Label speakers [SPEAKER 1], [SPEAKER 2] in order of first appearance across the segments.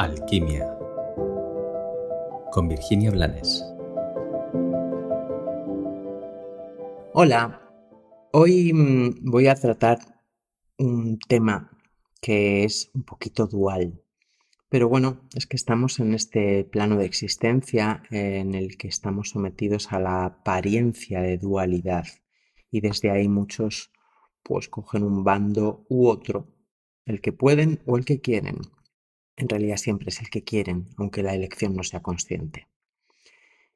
[SPEAKER 1] Alquimia con Virginia Blanes.
[SPEAKER 2] Hola, hoy mm, voy a tratar un tema que es un poquito dual. Pero bueno, es que estamos en este plano de existencia en el que estamos sometidos a la apariencia de dualidad y desde ahí muchos pues cogen un bando u otro, el que pueden o el que quieren en realidad siempre es el que quieren, aunque la elección no sea consciente.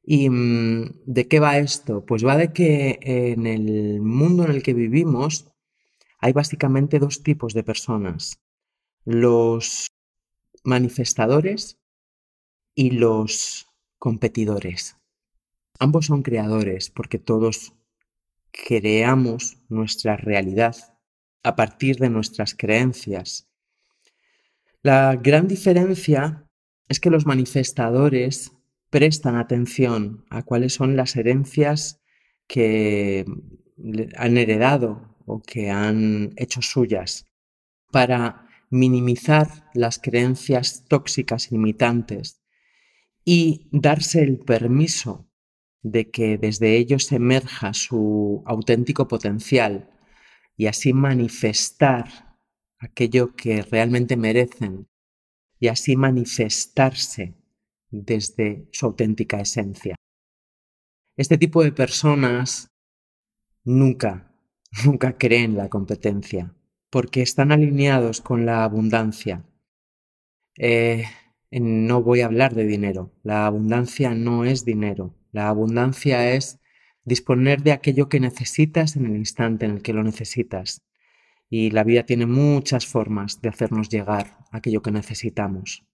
[SPEAKER 2] ¿Y mm, de qué va esto? Pues va de que en el mundo en el que vivimos hay básicamente dos tipos de personas. Los manifestadores y los competidores. Ambos son creadores porque todos creamos nuestra realidad a partir de nuestras creencias la gran diferencia es que los manifestadores prestan atención a cuáles son las herencias que han heredado o que han hecho suyas para minimizar las creencias tóxicas y limitantes y darse el permiso de que desde ellos emerja su auténtico potencial y así manifestar aquello que realmente merecen y así manifestarse desde su auténtica esencia. Este tipo de personas nunca, nunca creen la competencia porque están alineados con la abundancia. Eh, no voy a hablar de dinero. La abundancia no es dinero. La abundancia es disponer de aquello que necesitas en el instante en el que lo necesitas y la vida tiene muchas formas de hacernos llegar aquello que necesitamos.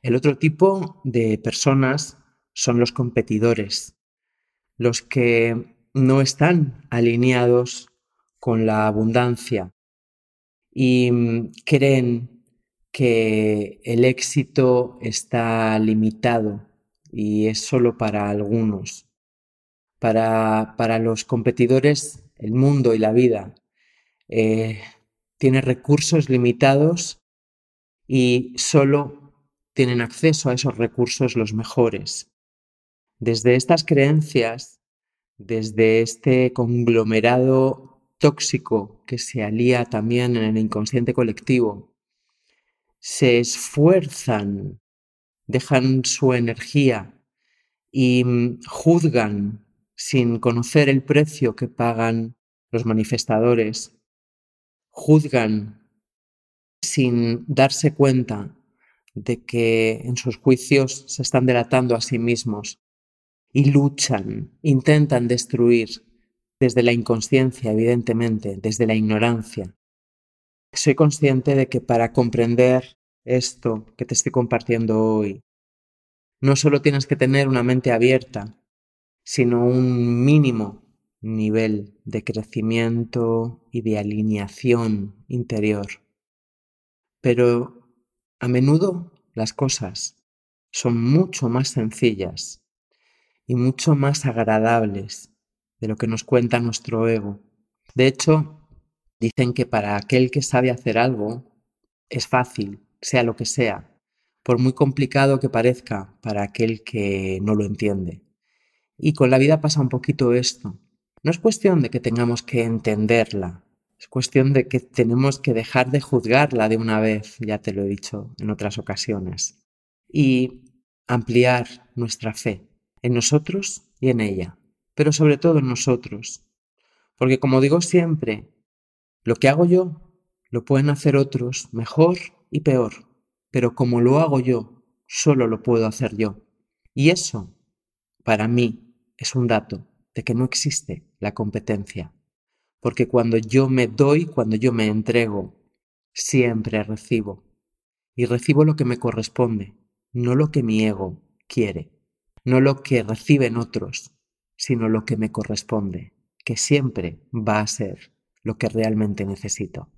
[SPEAKER 2] El otro tipo de personas son los competidores, los que no están alineados con la abundancia y mm, creen que el éxito está limitado y es solo para algunos. Para, para los competidores, el mundo y la vida eh, tiene recursos limitados y solo tienen acceso a esos recursos los mejores. Desde estas creencias, desde este conglomerado tóxico que se alía también en el inconsciente colectivo, se esfuerzan, dejan su energía y mm, juzgan sin conocer el precio que pagan los manifestadores juzgan sin darse cuenta de que en sus juicios se están delatando a sí mismos y luchan, intentan destruir desde la inconsciencia, evidentemente, desde la ignorancia. Soy consciente de que para comprender esto que te estoy compartiendo hoy, no solo tienes que tener una mente abierta, sino un mínimo nivel de crecimiento y de alineación interior. Pero a menudo las cosas son mucho más sencillas y mucho más agradables de lo que nos cuenta nuestro ego. De hecho, dicen que para aquel que sabe hacer algo es fácil, sea lo que sea, por muy complicado que parezca para aquel que no lo entiende. Y con la vida pasa un poquito esto. No es cuestión de que tengamos que entenderla, es cuestión de que tenemos que dejar de juzgarla de una vez, ya te lo he dicho en otras ocasiones, y ampliar nuestra fe en nosotros y en ella, pero sobre todo en nosotros. Porque como digo siempre, lo que hago yo lo pueden hacer otros mejor y peor, pero como lo hago yo, solo lo puedo hacer yo. Y eso, para mí, es un dato de que no existe la competencia. Porque cuando yo me doy, cuando yo me entrego, siempre recibo. Y recibo lo que me corresponde, no lo que mi ego quiere, no lo que reciben otros, sino lo que me corresponde, que siempre va a ser lo que realmente necesito.